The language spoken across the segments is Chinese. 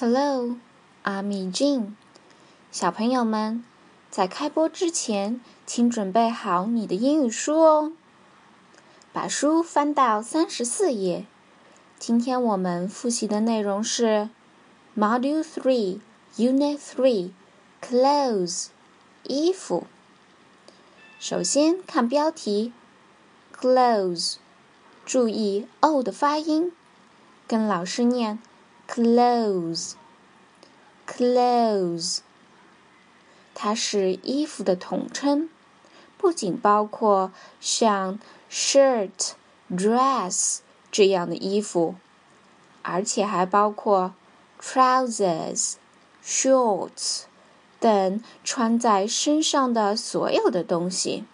Hello, I'm Jane。小朋友们，在开播之前，请准备好你的英语书哦。把书翻到三十四页。今天我们复习的内容是 Module Three, Unit Three, Clothes，衣服。首先看标题，Clothes，注意 o 的发音，跟老师念。Clothes, clothes，它是衣服的统称，不仅包括像 shirt、dress 这样的衣服，而且还包括 trousers、shorts 等穿在身上的所有的东西。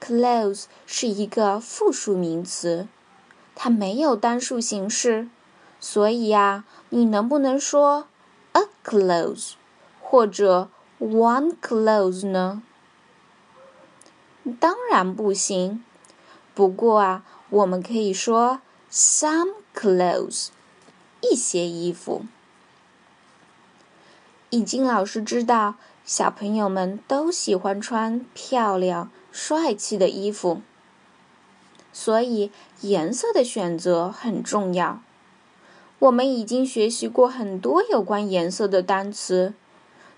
Clothes 是一个复数名词，它没有单数形式。所以呀，你能不能说 a clothes 或者 one clothes 呢？当然不行。不过啊，我们可以说 some clothes 一些衣服。易经老师知道，小朋友们都喜欢穿漂亮、帅气的衣服，所以颜色的选择很重要。我们已经学习过很多有关颜色的单词，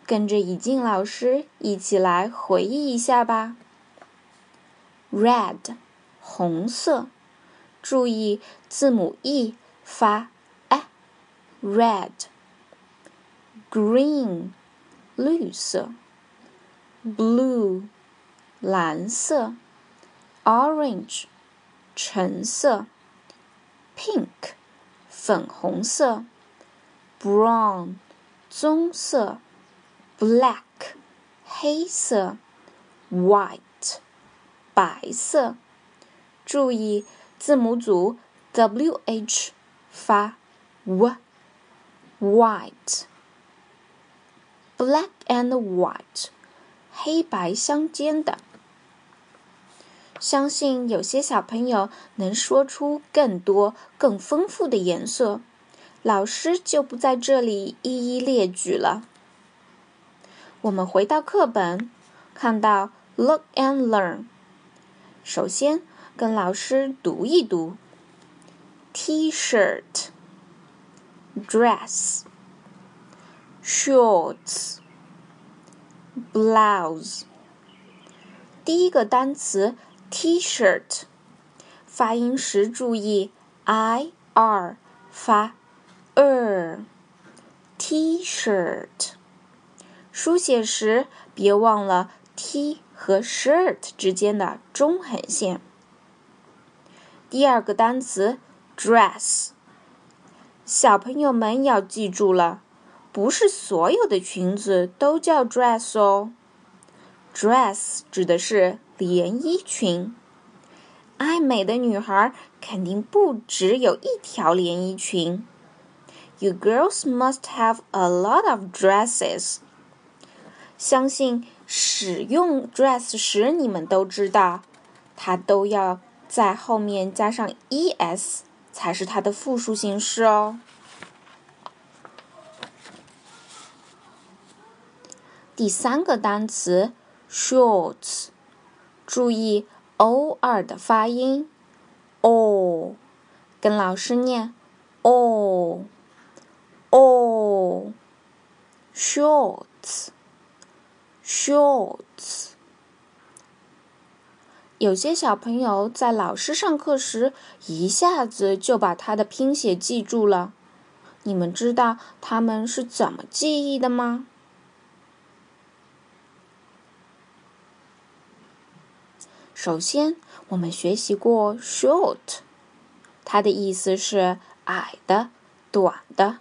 跟着以静老师一起来回忆一下吧。Red，红色，注意字母 e 发 a。Red。Green，绿色。Blue，蓝色。Orange，橙色。粉红色，brown，棕色，black，黑色，white，白色。注意字母组 w h 发 w，white，black and white，黑白相间的。相信有些小朋友能说出更多、更丰富的颜色，老师就不在这里一一列举了。我们回到课本，看到 “look and learn”。首先跟老师读一读：T-shirt、dress、shorts、blouse。第一个单词。T-shirt，发音时注意 i r 发 er。T-shirt，书写时别忘了 T 和 shirt 之间的中横线。第二个单词 dress，小朋友们要记住了，不是所有的裙子都叫 dress 哦。Dress 指的是连衣裙。爱美的女孩肯定不只有一条连衣裙。You girls must have a lot of dresses。相信使用 dress 时你们都知道，它都要在后面加上 es 才是它的复数形式哦。第三个单词。Shorts，注意 o 二的发音，o，跟老师念，o，o，shorts，shorts。有些小朋友在老师上课时一下子就把它的拼写记住了，你们知道他们是怎么记忆的吗？首先，我们学习过 short，它的意思是矮的、短的。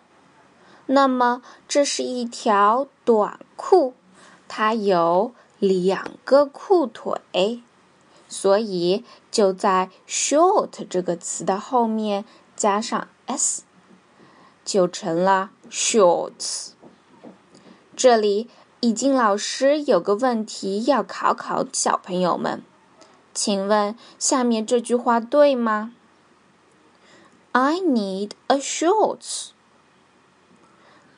那么，这是一条短裤，它有两个裤腿，所以就在 short 这个词的后面加上 s，就成了 shorts。这里，已经老师有个问题要考考小朋友们。请问下面这句话对吗？I need a shorts。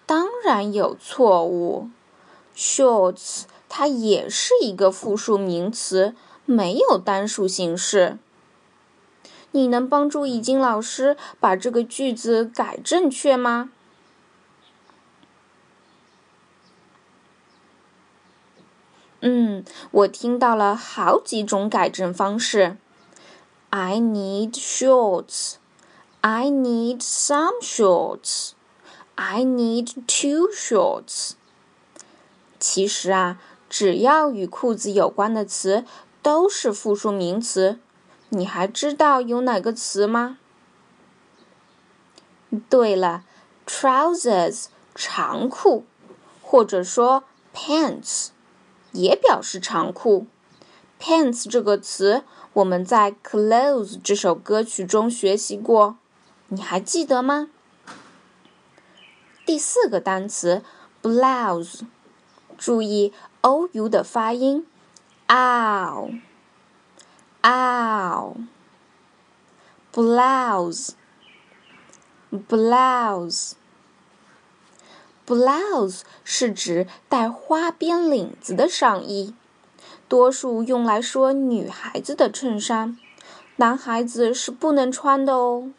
当然有错误。Shorts 它也是一个复数名词，没有单数形式。你能帮助已经老师把这个句子改正确吗？嗯，我听到了好几种改正方式。I need shorts. I need some shorts. I need two shorts. 其实啊，只要与裤子有关的词都是复数名词。你还知道有哪个词吗？对了，trousers 长裤，或者说 pants。也表示长裤。Pants 这个词，我们在《Clothes》这首歌曲中学习过，你还记得吗？第四个单词 blouse，注意 o u 的发音，ow，ow，blouse，blouse。Blouse Blouse 是指带花边领子的上衣，多数用来说女孩子的衬衫，男孩子是不能穿的哦。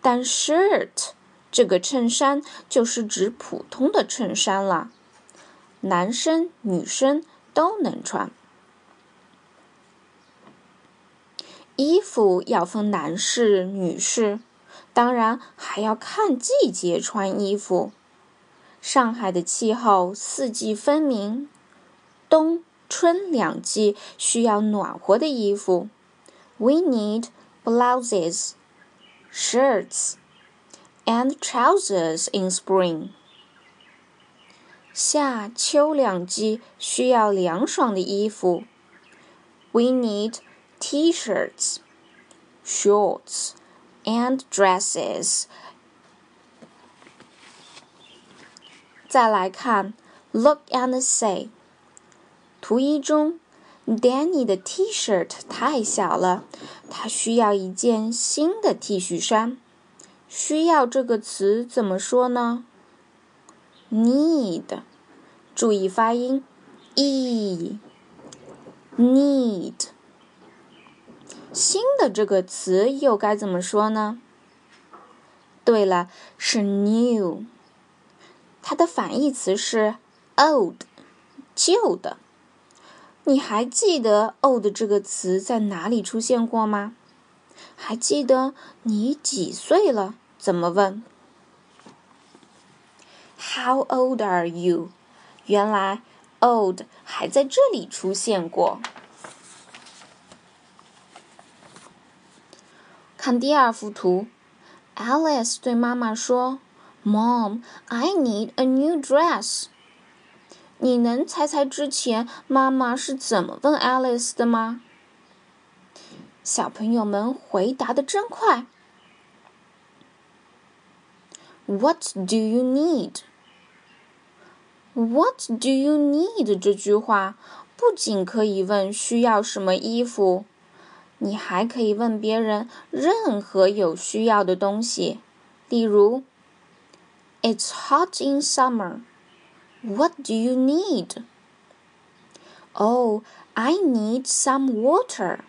但 shirt 这个衬衫就是指普通的衬衫了，男生女生都能穿。衣服要分男士、女士，当然还要看季节穿衣服。上海的气候四季分明，冬春两季需要暖和的衣服。We need blouses, shirts, and trousers in spring. 夏秋两季需要凉爽的衣服。We need t-shirts, shorts, and dresses 再来看，Look and say。图一中，Danny 的 T-shirt 太小了，他需要一件新的 T 恤衫。需要这个词怎么说呢？Need，注意发音，e。Need。新的这个词又该怎么说呢？对了，是 new。它的反义词是 old，旧的。你还记得 old 这个词在哪里出现过吗？还记得你几岁了？怎么问？How old are you？原来 old 还在这里出现过。看第二幅图，Alice 对妈妈说。Mom, I need a new dress. 你能猜猜之前妈妈是怎么问 Alice 的吗？小朋友们回答的真快。What do you need? What do you need? 这句话不仅可以问需要什么衣服，你还可以问别人任何有需要的东西，例如。It's hot in summer. What do you need? Oh, I need some water.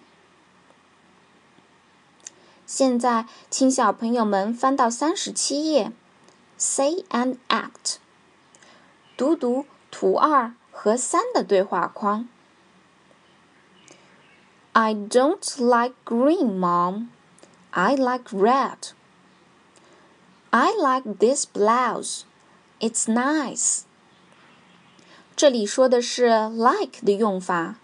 现在，请小朋友们翻到三十七页，Say and act，读读图二和三的对话框。I don't like green, Mom. I like red. I like this blouse. It's nice. 这里说的是 like 的用法。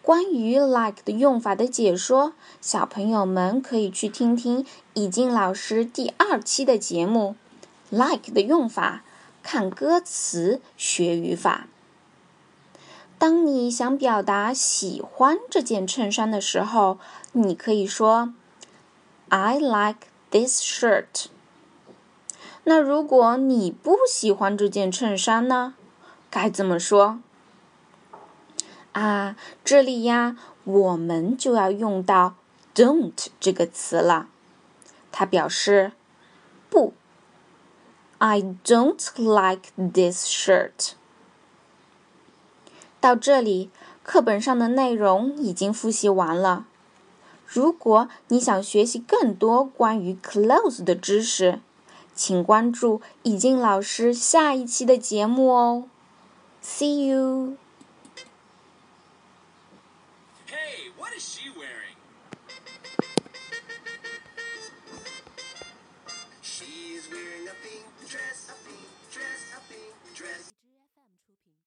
关于 like 的用法的解说，小朋友们可以去听听已经老师第二期的节目。like 的用法，看歌词学语法。当你想表达喜欢这件衬衫的时候，你可以说 I like this shirt. 那如果你不喜欢这件衬衫呢？该怎么说？啊这里呀我们就要用到 don't 这个词了。它表示不 i don't like this shirt 到这里课本上的内容已经复习完了。如果你想学习更多关于 clothes 的知识请关注已静老师下一期的节目哦。See you